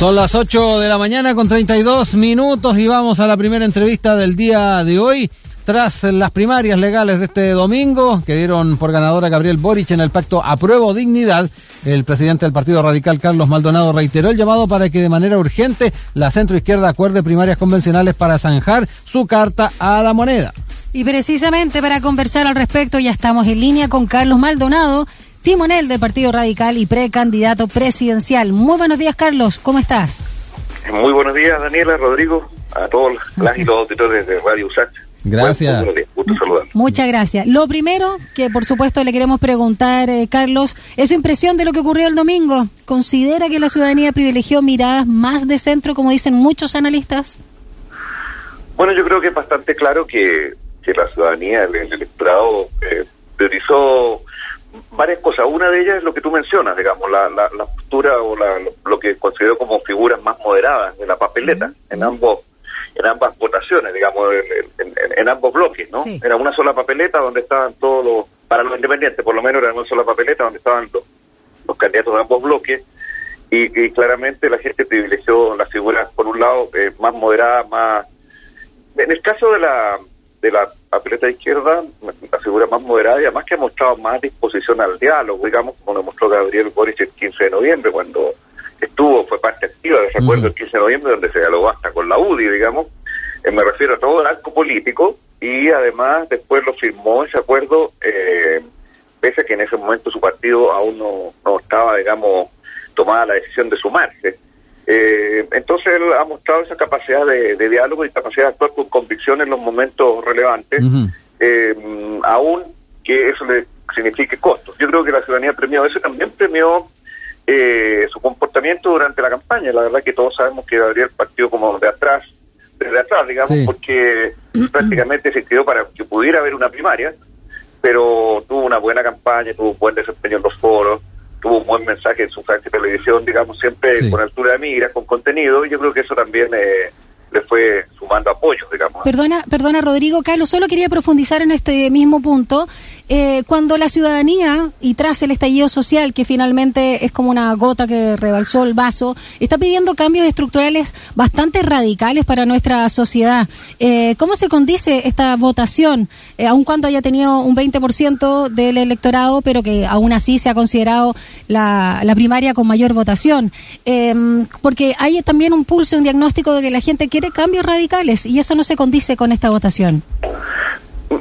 Son las 8 de la mañana con 32 minutos y vamos a la primera entrevista del día de hoy. Tras las primarias legales de este domingo, que dieron por ganadora Gabriel Boric en el pacto Apruebo Dignidad, el presidente del Partido Radical, Carlos Maldonado, reiteró el llamado para que de manera urgente la centroizquierda acuerde primarias convencionales para zanjar su carta a la moneda. Y precisamente para conversar al respecto ya estamos en línea con Carlos Maldonado, timonel del Partido Radical y precandidato presidencial. Muy buenos días, Carlos. ¿Cómo estás? Muy buenos días, Daniela, Rodrigo, a todos las y los auditores de Radio USACH. Gracias. Muchas gracias. Lo primero que, por supuesto, le queremos preguntar, eh, Carlos, es su impresión de lo que ocurrió el domingo. ¿Considera que la ciudadanía privilegió miradas más de centro, como dicen muchos analistas? Bueno, yo creo que es bastante claro que, que la ciudadanía, el, electorado, eh, priorizó varias cosas. Una de ellas es lo que tú mencionas, digamos, la, la, postura o la, lo que considero como figuras más moderadas de la papeleta en ambos en ambas votaciones, digamos, en, ambos bloques, ¿no? Era una sola papeleta donde estaban todos los, para los independientes por lo menos era una sola papeleta donde estaban los, candidatos de ambos bloques y, claramente la gente privilegió las figuras, por un lado, eh, más moderadas, más... En el caso de la de la papeleta izquierda, la figura más moderada y además que ha mostrado más disposición al diálogo, digamos, como lo mostró Gabriel Boric el 15 de noviembre, cuando estuvo, fue parte activa de ese acuerdo el 15 de noviembre, donde se dialogó hasta con la UDI, digamos. Eh, me refiero a todo el arco político y además después lo firmó ese acuerdo, eh, pese a que en ese momento su partido aún no, no estaba, digamos, tomada la decisión de sumarse. Eh, entonces él ha mostrado esa capacidad de, diálogo y capacidad de actuar con convicción en los momentos relevantes, eh, aún que eso le signifique costos. Yo creo que la ciudadanía premió eso, también premió eh, su comportamiento durante la campaña. La verdad que todos sabemos que habría el partido como de atrás, desde atrás, digamos, porque prácticamente se quedó para que pudiera haber una primaria, pero tuvo una buena campaña, tuvo un buen desempeño en los foros tuvo un buen mensaje en su de televisión, digamos, siempre con altura de miras, con contenido, y yo creo que eso también eh, le fue sumando apoyo, digamos. Perdona, perdona Rodrigo, Carlos, solo quería profundizar en este mismo punto. Eh, cuando la ciudadanía, y tras el estallido social, que finalmente es como una gota que rebalsó el vaso, está pidiendo cambios estructurales bastante radicales para nuestra sociedad. Eh, ¿Cómo se condice esta votación, eh, aun cuando haya tenido un 20% del electorado, pero que aún así se ha considerado la, la primaria con mayor votación? porque hay también un pulso, un diagnóstico de que la gente quiere cambios radicales y eso no se condice con esta votación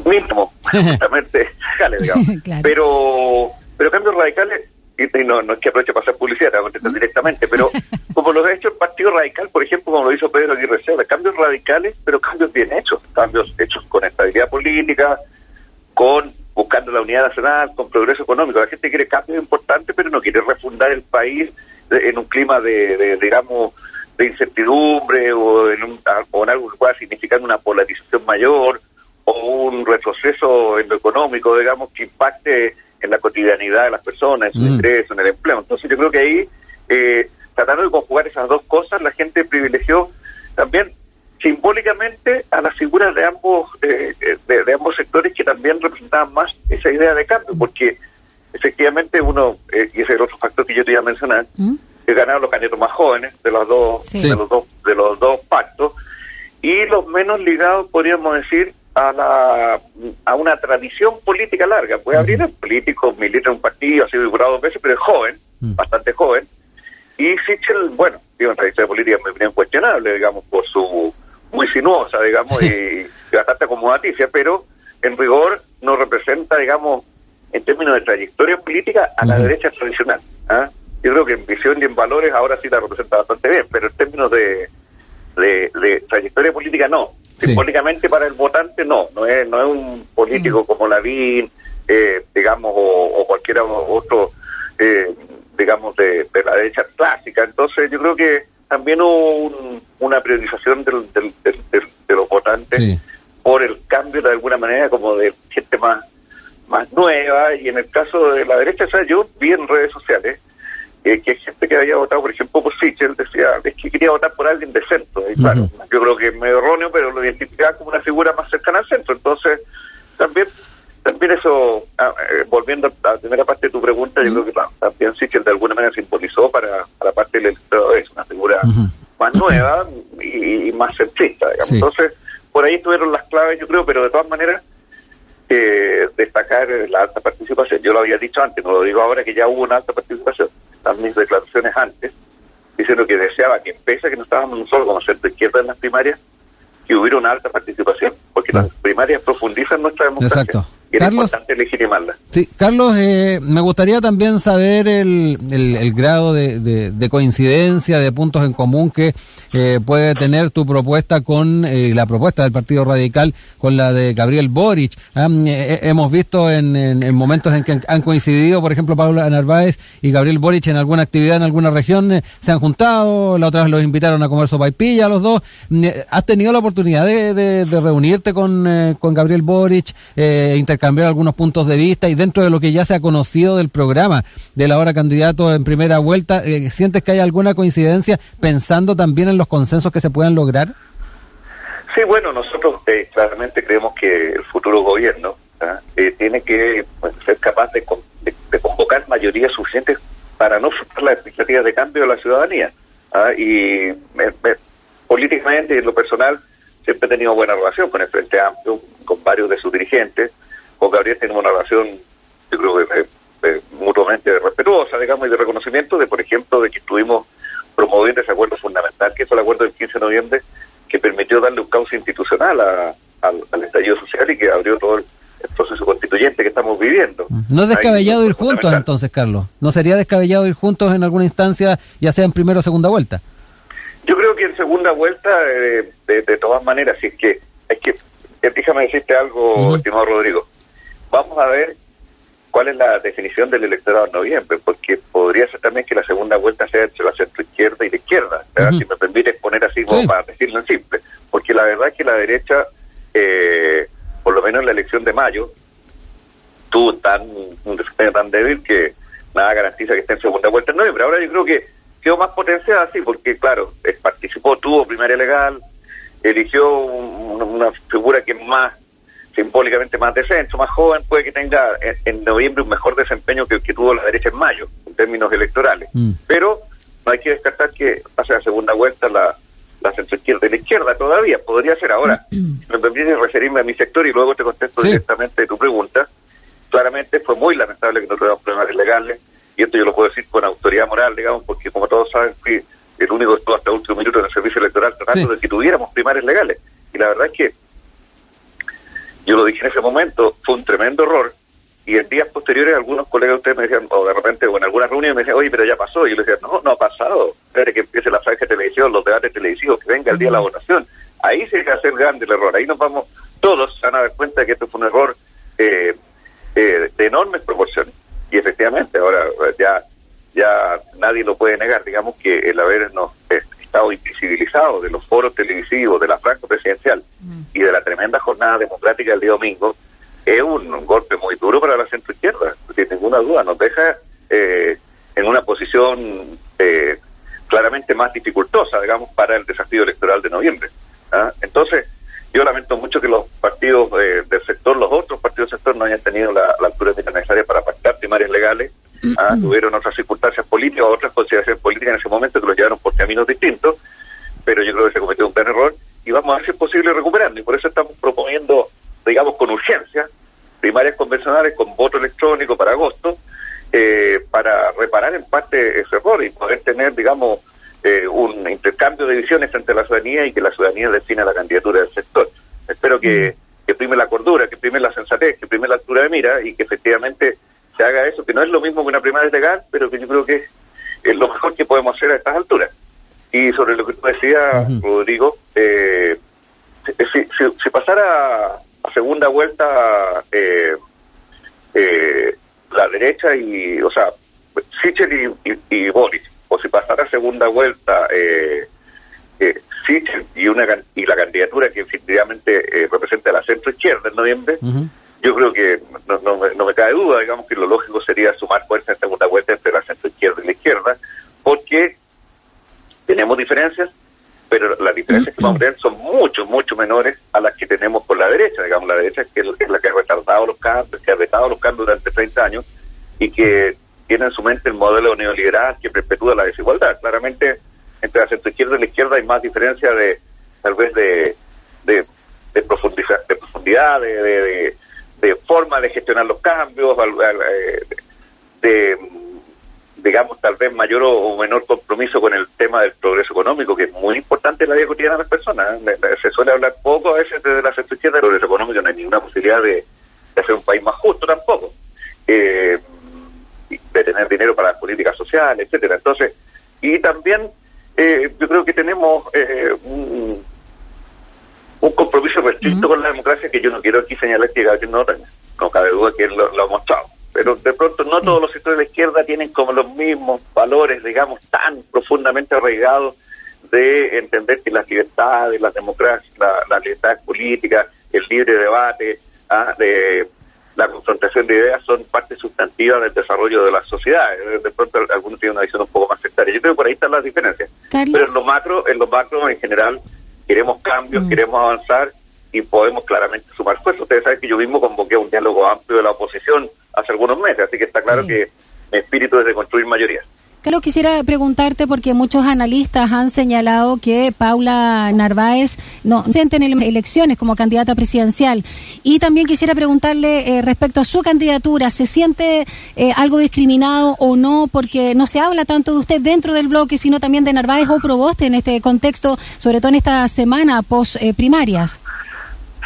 mismo, justamente, digamos. Pero, pero cambios radicales, y no, no es que aproveche para hacer publicidad, directamente, pero como lo ha hecho el Partido Radical, por ejemplo, como lo hizo Pedro Aguirre Cerda, cambios radicales, pero cambios bien hechos, cambios hechos con estabilidad política, con buscando la unidad nacional, con progreso económico. La gente quiere cambios importantes, pero no quiere refundar el país en un clima de, digamos, de incertidumbre o en, un, o en algo que pueda significar una polarización mayor o un retroceso en lo económico, digamos, que impacte en la cotidianidad de las personas, en su mm. ingreso, en el empleo. Entonces yo creo que ahí, eh, tratando de conjugar esas dos cosas, la gente privilegió también simbólicamente a las figuras de ambos eh, de, ambos sectores que también representaban más esa idea de cambio, porque efectivamente uno, eh, y ese es el otro factor que yo te iba a mencionar, mm. Que ganaron los candidatos más jóvenes de los dos, de los dos, de los dos pactos, y los menos ligados, podríamos decir, a, la, a una tradición política larga. Puede abrir el político, milita en un partido, ha sido diputado dos veces, pero es joven, bastante joven. Y Sichel, bueno, tiene una tradición política muy bien cuestionable, digamos, por su muy sinuosa, digamos, y, bastante acomodaticia, pero en rigor no representa, digamos, en términos de trayectoria política, a la derecha tradicional. ¿ah? Yo creo que en visión y en valores ahora sí la representa bastante bien, pero en términos de, de trayectoria política no. Simbólicamente para el votante no, no es, no es un político mm. como Lavín, eh, digamos, o, cualquiera otro, eh, digamos, de, la derecha clásica. Entonces yo creo que también hubo una priorización del, del, de los votantes por el cambio de alguna manera como de gente más más nueva y en el caso de la derecha, o sea, yo vi en redes sociales que hay gente que había votado, por ejemplo, por Sichel, decía, es que quería votar por alguien de centro. Y claro, yo creo que es medio erróneo, pero lo identificaba como una figura más cercana al centro. Entonces, también también eso, ah, eh, volviendo a la primera parte de tu pregunta, yo creo que también Sichel de alguna manera simbolizó para, la parte del electorado, es una figura más nueva y, más centrista, digamos. Entonces, por ahí estuvieron las claves, yo creo, pero de todas maneras, eh, destacar la alta participación. Yo lo había dicho antes, no lo digo ahora que ya hubo una alta participación. Mis declaraciones antes, diciendo que deseaba que, pese a que no estábamos solo como centro izquierda en las primarias, que hubiera una alta participación, porque las primarias profundizan nuestra democracia. Exacto. Carlos, importante legitimarla. Sí, Carlos, eh, me gustaría también saber el, el, grado de, de, coincidencia, de puntos en común que eh, puede tener tu propuesta con eh, la propuesta del Partido Radical con la de Gabriel Boric. Ah, hemos visto en, en, momentos en que han coincidido, por ejemplo, Paula Narváez y Gabriel Boric en alguna actividad en alguna región, se han juntado, la otra vez los invitaron a comer sopa y pilla los dos. ¿Has tenido la oportunidad de, reunirte con, con Gabriel Boric, intercambiar algunos puntos de vista y dentro de lo que ya se ha conocido del programa del ahora candidato en primera vuelta, eh, ¿sientes que hay alguna coincidencia pensando también en los consensos que se puedan lograr? Sí, bueno, nosotros eh, claramente creemos que el futuro gobierno ¿ah? eh, tiene que pues, ser capaz de, convocar mayorías suficientes para no superar las expectativas de cambio de la ciudadanía. ¿ah? Y políticamente y en lo personal siempre he tenido buena relación con el Frente Amplio, con varios de sus dirigentes con Gabriel tenemos una relación, yo creo que mutuamente respetuosa, digamos, y de reconocimiento de, por ejemplo, de que estuvimos promoviendo ese acuerdo fundamental, que es el acuerdo del 15 de noviembre, que permitió darle un cauce institucional al, estallido social y que abrió todo el, proceso constituyente que estamos viviendo. No es descabellado ir juntos entonces, Carlos. ¿No sería descabellado ir juntos en alguna instancia, ya sea en primera o segunda vuelta? Yo creo que en segunda vuelta, eh, de, todas maneras, si es que, es que, eh, déjame decirte algo, estimado Rodrigo vamos a ver cuál es la definición del electorado en noviembre, porque podría ser también que la segunda vuelta sea entre la centro izquierda y la izquierda, si me permite exponer así como para decirlo en simple, porque la verdad es que la derecha, eh, por lo menos en la elección de mayo, tuvo tan, un desempeño tan débil que nada garantiza que esté en segunda vuelta en noviembre. Ahora yo creo que quedó más potenciada así, porque claro, participó, tuvo primaria legal, eligió una figura que más simbólicamente más de centro, más joven, puede que tenga en, noviembre un mejor desempeño que, que tuvo la derecha en mayo, en términos electorales. Mm. Pero no hay que descartar que pase la segunda vuelta la, la centro izquierda y la izquierda todavía, podría ser ahora. Me permite referirme a mi sector y luego te contesto directamente tu pregunta. Claramente fue muy lamentable que no tuviéramos problemas legales, y esto yo lo puedo decir con autoridad moral, digamos, porque como todos saben, fui el único que estuvo hasta el último minuto en el servicio electoral tratando de que tuviéramos primarias legales. Y la verdad es que yo lo dije en ese momento, fue un tremendo error. Y en días posteriores algunos colegas de ustedes me decían, o de repente, o en alguna reunión me decían, oye, pero ya pasó. Y yo les decía, no, no ha pasado. Espere que empiece la franja de televisión, los debates televisivos, que venga el día de la votación. Ahí se va a hacer grande el error. Ahí nos vamos, todos van a dar cuenta de que esto fue un error eh, eh, de enormes proporciones. Y efectivamente, ahora ya ya nadie lo puede negar. Digamos que el habernos eh, estado invisibilizado de los foros televisivos, de la franja presidencial. Y de la tremenda jornada democrática del día domingo, es un, golpe muy duro para la centro izquierda, sin ninguna duda, nos deja eh, en una posición eh, claramente más dificultosa, digamos, para el desafío electoral de noviembre. ¿ah? Entonces, yo lamento mucho que los partidos eh, del sector, los otros partidos del sector, no hayan tenido la, altura necesaria para pactar primarias legales ¿ah? tuvieron otras circunstancias políticas, otras consideraciones políticas en ese momento que los llevaron por caminos distintos, pero yo creo que se cometió un gran error y vamos a ver si es posible recuperarlo. Y por eso estamos proponiendo, digamos, con urgencia, primarias convencionales con voto electrónico para agosto, eh, para reparar en parte ese error y poder tener, digamos, eh, un intercambio de visiones entre la ciudadanía y que la ciudadanía defina la candidatura del sector. Espero que, que prime la cordura, que prime la sensatez, que prime la altura de mira y que efectivamente se haga eso, que no es lo mismo que una primaria legal, pero que yo creo que es lo mejor que podemos hacer a estas alturas. Y sobre lo que tú decías, Rodrigo, eh, si, si, pasara a segunda vuelta eh, eh, la derecha y, o sea, Sichel y, y, Boris, o si pasara segunda vuelta eh, Sichel y, una, y la candidatura que efectivamente representa la centro izquierda en noviembre, yo creo que no, no, me cae duda, digamos que lo lógico sería sumar fuerza en segunda vuelta entre la centro izquierda y la izquierda, porque tenemos diferencias, pero las diferencias que vamos a tener son mucho, mucho menores a las que tenemos por la derecha, digamos, la derecha que es la que ha retardado los cambios, que ha retado los cambios durante 30 años y que tiene en su mente el modelo neoliberal que perpetúa la desigualdad. Claramente entre la centroizquierda y la izquierda hay más diferencia de, tal vez, de, de, de, profundidad, de, de, forma de gestionar los cambios, eh, de, digamos, tal vez mayor o menor compromiso con el tema del progreso económico, que es muy importante en la vida cotidiana de las personas. ¿eh? Se suele hablar poco a veces desde la centroizquierda del progreso económico, no hay ninguna posibilidad de, hacer un país más justo tampoco. Eh, de tener dinero para las políticas sociales, etcétera. Entonces, y también eh, yo creo que tenemos eh, un, compromiso restricto con la democracia que yo no quiero aquí señalar que Gabriel no. No cabe duda que él lo, ha mostrado. Pero de pronto no todos los sectores de la izquierda tienen como los mismos valores, digamos, tan profundamente arraigados de entender que las libertades, las democracias, la, la libertad política, el libre debate, ah, de la confrontación de ideas son parte sustantiva del desarrollo de las sociedades. De pronto algunos tienen una visión un poco más sectaria. Yo creo que por ahí están las diferencias. Pero en lo macro, en lo macro en general, queremos cambios, mm. queremos avanzar y podemos claramente sumar esfuerzos. Ustedes saben que yo mismo convoqué un diálogo amplio de la oposición hace algunos meses, así que está claro que mi espíritu es de construir mayorías. Carlos, quisiera preguntarte porque muchos analistas han señalado que Paula Narváez no se en elecciones como candidata presidencial. Y también quisiera preguntarle eh, respecto a su candidatura, ¿se siente eh, algo discriminado o no? Porque no se habla tanto de usted dentro del bloque, sino también de Narváez o Proboste en este contexto, sobre todo en esta semana post eh, primarias.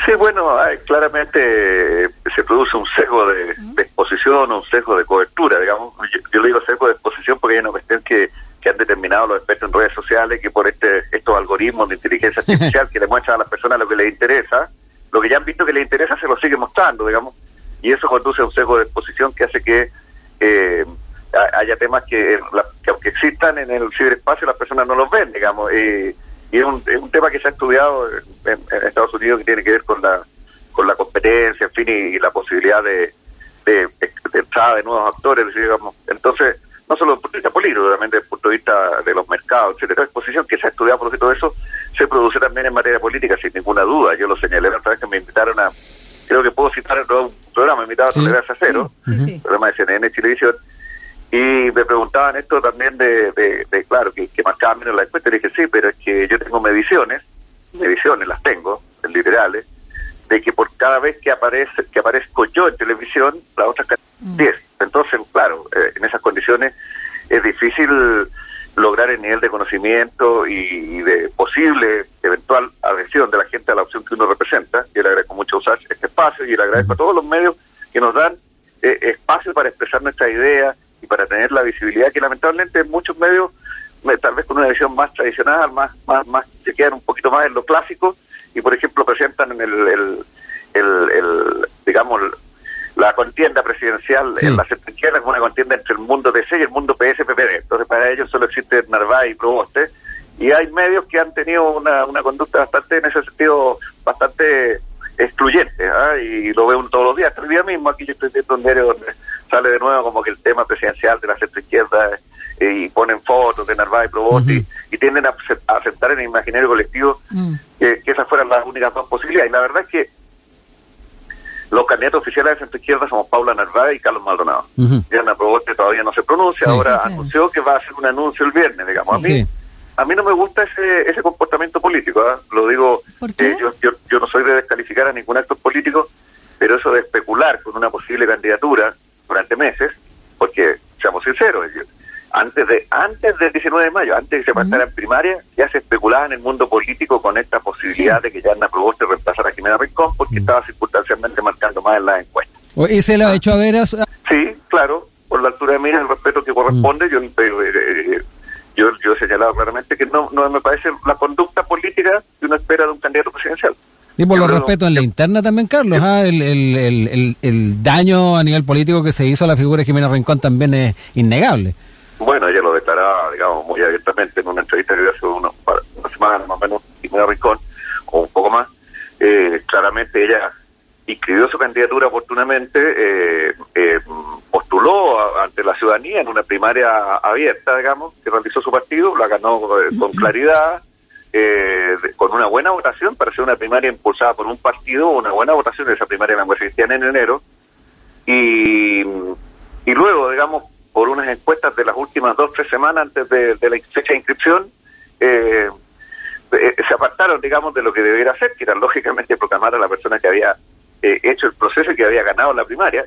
Sí, bueno, claramente se produce un sesgo de, exposición, un sesgo de cobertura, digamos. Yo, le digo sesgo de exposición porque hay una cuestión que, que han determinado los expertos en redes sociales que por este estos algoritmos de inteligencia artificial que le muestran a las personas lo que les interesa, lo que ya han visto que les interesa se lo sigue mostrando, digamos. Y eso conduce a un sesgo de exposición que hace que eh, haya temas que, que, aunque existan en el ciberespacio las personas no los ven, digamos. Y es un, es un tema que se ha estudiado en, Estados Unidos que tiene que ver con la con la competencia, en fin, y, la posibilidad de, de, entrada de nuevos actores, digamos. Entonces, no solo desde el punto de vista político, también desde el punto de vista de los mercados, etcétera. Exposición que se ha estudiado por todo eso se produce también en materia política, sin ninguna duda. Yo lo señalé la otra vez que me invitaron a, creo que puedo citar un programa, me invitaron a Tolerancia Cero, programa de CNN Televisión, y me preguntaban esto también de, de, claro, que, que marcaba menos la encuesta. Y dije, sí, pero es que yo tengo mediciones, mediciones las tengo, literales, de que por cada vez que aparece que aparezco yo en televisión, la otra 10. Mm. Entonces, claro, eh, en esas condiciones es difícil lograr el nivel de conocimiento y, de posible eventual adhesión de la gente a la opción que uno representa. Yo le agradezco mucho usar este espacio y le agradezco a todos los medios que nos dan eh, espacio para expresar nuestra idea y para tener la visibilidad que lamentablemente muchos medios, tal vez con una visión más tradicional, más, más, más se quedan un poquito más en lo clásico y por ejemplo presentan en el, el, el, digamos, la contienda presidencial en la izquierda como una contienda entre el mundo DC y el mundo PS-PPD. Entonces para ellos solo existe Narváez y Proboste y hay medios que han tenido una, una conducta bastante, en ese sentido, bastante excluyente, ¿ah? y lo veo todos los días. El día mismo aquí yo estoy viendo un diario donde sale de nuevo como que el tema presidencial de la centro izquierda eh, y ponen fotos de Narváez y Proboste y, tienden a, aceptar en el imaginario colectivo mm. que, esas fueran las únicas dos posibilidades. Y la verdad es que los candidatos oficiales de centro izquierda somos Paula Narváez y Carlos Maldonado. Diana Proboste todavía no se pronuncia, ahora anunció que va a hacer un anuncio el viernes, digamos. a mí a mí no me gusta ese, ese comportamiento político, ¿ah? lo digo, eh, yo, yo, yo no soy de descalificar a ningún acto político, pero eso de especular con una posible candidatura durante meses, porque seamos sinceros, antes de antes del 19 de mayo, antes de que se pasara en primaria, ya se especulaba en el mundo político con esta posibilidad de que Yarna Proboste reemplazara a Jimena Rincón porque estaba circunstancialmente marcando más en las encuestas. ¿Y se lo ha hecho a ver? Sí, claro, por la altura de mira, el respeto que corresponde, yo, eh, eh, yo, yo he señalado claramente que no, no me parece la conducta política que uno espera de un candidato presidencial. Y por lo respeto en la interna también, Carlos, ¿ah? el, el, el, el, daño a nivel político que se hizo a la figura de Jimena Rincón también es innegable. Bueno, ella lo declaraba, digamos, muy abiertamente en una entrevista que dio hace una, una semana más o menos, Jimena Rincón, o un poco más. Eh, claramente ella inscribió su candidatura oportunamente, eh, eh, postuló ante la ciudadanía en una primaria abierta, digamos, que realizó su partido, la ganó con claridad eh, con una buena votación para ser una primaria impulsada por un partido, una buena votación de esa primaria en la Cristiana en enero, y, y luego, digamos, por unas encuestas de las últimas dos, tres semanas antes de, la fecha de inscripción, eh, eh, se apartaron, digamos, de lo que debiera hacer, que era lógicamente proclamar a la persona que había eh, hecho el proceso y que había ganado la primaria,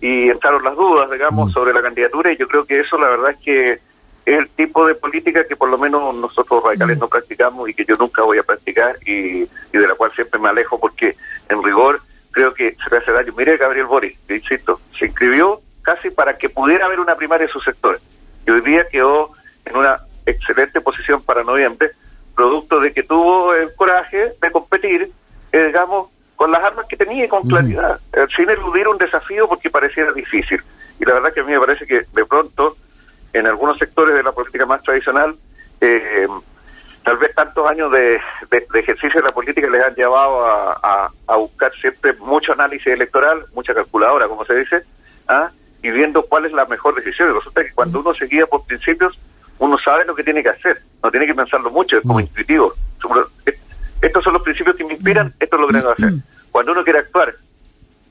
y entraron las dudas, digamos, mm. sobre la candidatura, y yo creo que eso la verdad es que es el tipo de política que por lo menos nosotros radicales mm. no practicamos y que yo nunca voy a practicar y, y de la cual siempre me alejo porque en rigor creo que se le hace daño. Mire Gabriel Boris, insisto, se inscribió casi para que pudiera haber una primaria en su sector. Y hoy día quedó en una excelente posición para noviembre, producto de que tuvo el coraje de competir, eh, digamos, con las armas que tenía y con claridad, eh, sin eludir un desafío porque pareciera difícil. Y la verdad que a mí me parece que de pronto, en algunos sectores de la política más tradicional, eh, tal vez tantos años de, ejercicio de la política les han llevado a, buscar siempre mucho análisis electoral, mucha calculadora, como se dice, ¿ah? y viendo cuál es la mejor decisión. Y resulta que cuando uno se guía por principios, uno sabe lo que tiene que hacer, no tiene que pensarlo mucho, es como intuitivo. Estos son los principios que me inspiran, esto es lo que tengo que hacer. Cuando uno quiere actuar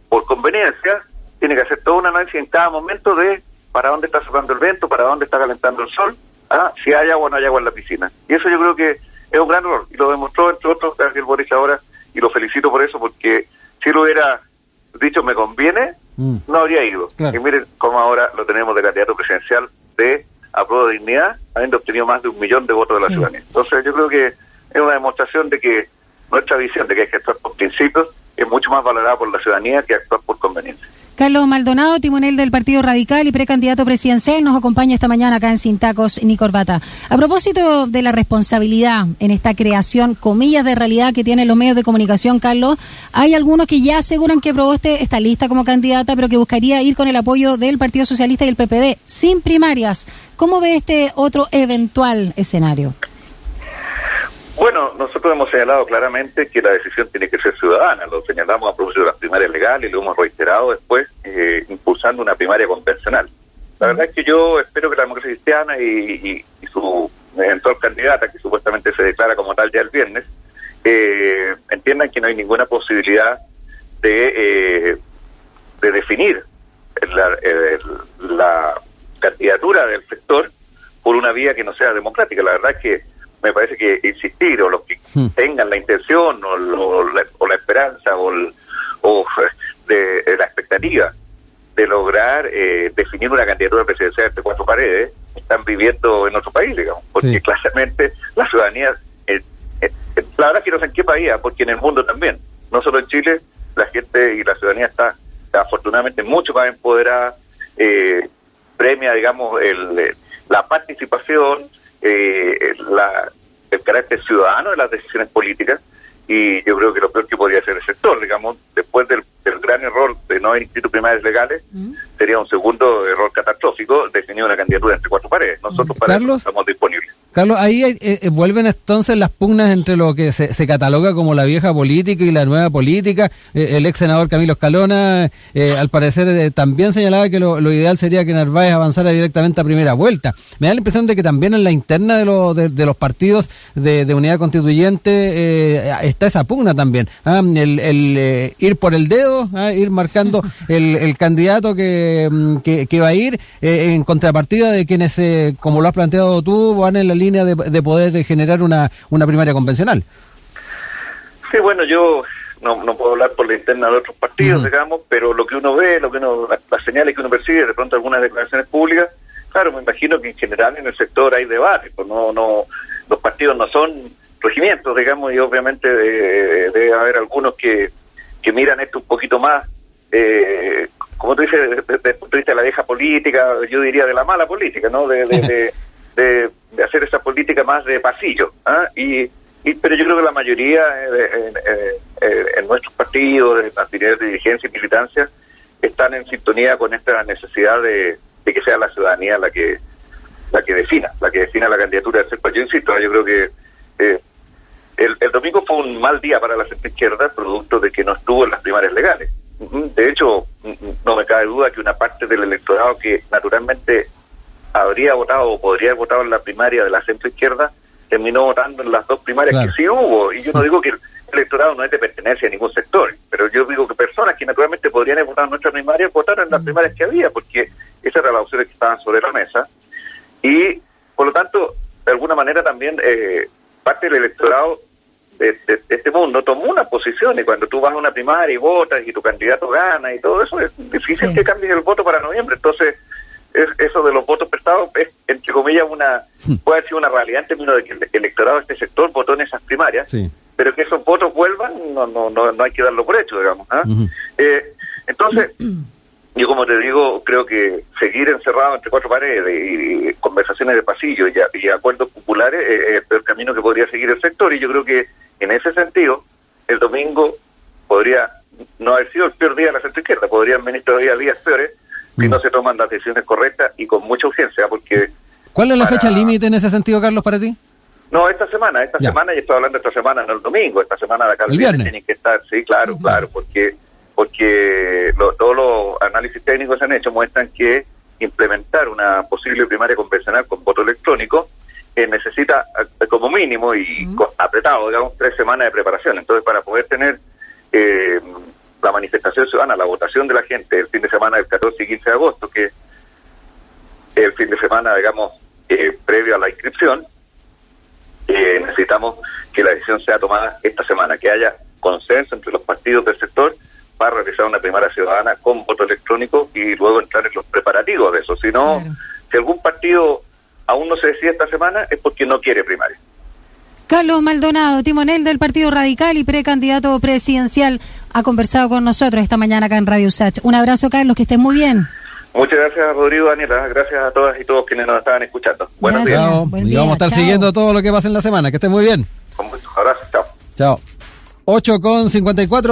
por conveniencia, tiene que hacer todo un análisis en cada momento de para dónde está soplando el viento, para dónde está calentando el sol, ¿ah? si hay agua o no hay agua en la piscina. Y eso yo creo que es un gran error, y lo demostró entre otros Ángel Boris ahora, y lo felicito por eso, porque si lo hubiera dicho me conviene, mm. no habría ido. Y miren cómo ahora lo tenemos de candidato presidencial de a de dignidad, habiendo obtenido más de un millón de votos de la ciudadanía. Entonces yo creo que es una demostración de que nuestra visión de que hay que actuar por principios es mucho más valorada por la ciudadanía que actuar por conveniencia. Carlos Maldonado, timonel del Partido Radical y precandidato presidencial, nos acompaña esta mañana acá en Sin Tacos ni Corbata. A propósito de la responsabilidad en esta creación, comillas, de realidad que tienen los medios de comunicación, Carlos, hay algunos que ya aseguran que aprobó este, esta lista como candidata, pero que buscaría ir con el apoyo del Partido Socialista y el PPD, sin primarias. ¿Cómo ve este otro eventual escenario? Bueno, nosotros hemos señalado claramente que la decisión tiene que ser ciudadana. Lo señalamos a propósito de las primarias legales y lo hemos reiterado después, eh, impulsando una primaria convencional. La verdad es que yo espero que la democracia cristiana y, su eventual candidata, que supuestamente se declara como tal ya el viernes, eh, entiendan que no hay ninguna posibilidad de, eh, de definir la, la candidatura del sector por una vía que no sea democrática. La verdad es que me parece que insistir o los que hmm. tengan la intención o, la, esperanza o, de, la expectativa de lograr eh, definir una candidatura presidencial entre cuatro paredes están viviendo en otro país, digamos, porque claramente la ciudadanía, eh, eh, la verdad es que no sé en qué país, ah, porque en el mundo también, no solo en Chile, la gente y la ciudadanía está, afortunadamente mucho más empoderada, premia, digamos, el, la participación, eh, la, el carácter ciudadano de las decisiones políticas y yo creo que lo peor que podría hacer el sector, digamos, después del, gran error de no haber inscrito primarias legales, mm. sería un segundo error catastrófico definir una candidatura entre cuatro paredes. Nosotros para eso estamos disponibles. Carlos, ahí eh, eh, vuelven entonces las pugnas entre lo que se, cataloga como la vieja política y la nueva política. Eh, el ex senador Camilo Escalona, al parecer, también señalaba que lo, ideal sería que Narváez avanzara directamente a primera vuelta. Me da la impresión de que también en la interna de, de, los partidos de, unidad constituyente está esa pugna también. ¿ah? El, ir por el dedo, ¿ah? ir marcando el, candidato mm, que, que, va a ir en contrapartida de quienes, como lo has planteado tú, van en la línea de, poder generar una, una primaria convencional. Sí, bueno, yo no, no puedo hablar por la interna de otros partidos, digamos, pero lo que uno ve, lo que uno, las, señales que uno percibe, de pronto algunas declaraciones públicas, claro, me imagino que en general en el sector hay debate, pues no, no, los partidos no son regimientos, digamos, y obviamente debe, haber algunos que, que miran esto un poquito más, eh, como tú dices, desde, el punto de vista de la vieja política, yo diría de la mala política, ¿no? de, de, hacer esa política más de pasillo. ¿ah? Y, pero yo creo que la mayoría eh, eh, en nuestros partidos, de las de dirigencia y militancia, están en sintonía con esta necesidad de, que sea la ciudadanía la que la que defina, la que defina la candidatura del Yo insisto, yo creo que eh, el, el, domingo fue un mal día para la centro izquierda, producto de que no estuvo en las primarias legales. De hecho, no me cabe duda que una parte del electorado que naturalmente habría votado o podría haber votado en la primaria de la centro izquierda, terminó votando en las dos primarias que sí hubo. Y yo no digo que el electorado no es de pertenencia a ningún sector, pero yo digo que personas que naturalmente podrían haber votado en nuestra primaria votaron en las primarias que había, porque esas eran las opciones que estaban sobre la mesa. Y, por lo tanto, eh, alguna manera también eh, parte del electorado de, este mundo tomó una posición y cuando tú vas a una primaria y votas y tu candidato gana y todo eso, es difícil que cambies el voto para noviembre. Entonces, es, eso de los votos prestados es, entre comillas, una hmm. puede ser una realidad en términos de que el electorado de este sector votó en esas primarias, pero que esos votos vuelvan no, no, no, no hay que darlo por hecho, digamos. ¿ah? eh, entonces, yo como te digo, creo que seguir encerrado entre cuatro paredes y, conversaciones de pasillo y, acuerdos populares es el peor camino que podría seguir el sector y yo creo que en ese sentido el domingo podría no haber sido el peor día de la centro izquierda, podrían venir todavía días peores si no mm. se toman las decisiones correctas y con mucha urgencia, porque... ¿Cuál es la fecha límite en ese sentido, Carlos, para ti? No, esta semana, esta semana, y estoy hablando esta semana, no el domingo, esta semana de acá el viernes tienen que estar, sí, claro, claro, porque porque todos los análisis técnicos se han hecho muestran que implementar una posible primaria convencional con voto electrónico eh, necesita eh, como mínimo y apretado, digamos, tres semanas de preparación. Entonces, para poder tener eh, la manifestación ciudadana, la votación de la gente el fin de semana del 14 y 15 de agosto, que es el fin de semana, digamos, previo a la inscripción, necesitamos que la decisión sea tomada esta semana, que haya consenso entre los partidos del sector para realizar una primaria ciudadana con voto electrónico y luego entrar en los preparativos de eso. Si no, si algún partido aún no se decide esta semana es porque no quiere primaria. Carlos Maldonado, timonel del Partido Radical y precandidato presidencial, ha conversado con nosotros esta mañana acá en Radio Sach. Un abrazo, Carlos, que estés muy bien. Muchas gracias, Rodrigo, Daniela. Gracias a todas y todos quienes nos estaban escuchando. Buenos días. y vamos a estar siguiendo todo lo que pasa en la semana. Que esté muy bien. Con mucho. Abrazo. Chao. Chao. 8 con 54.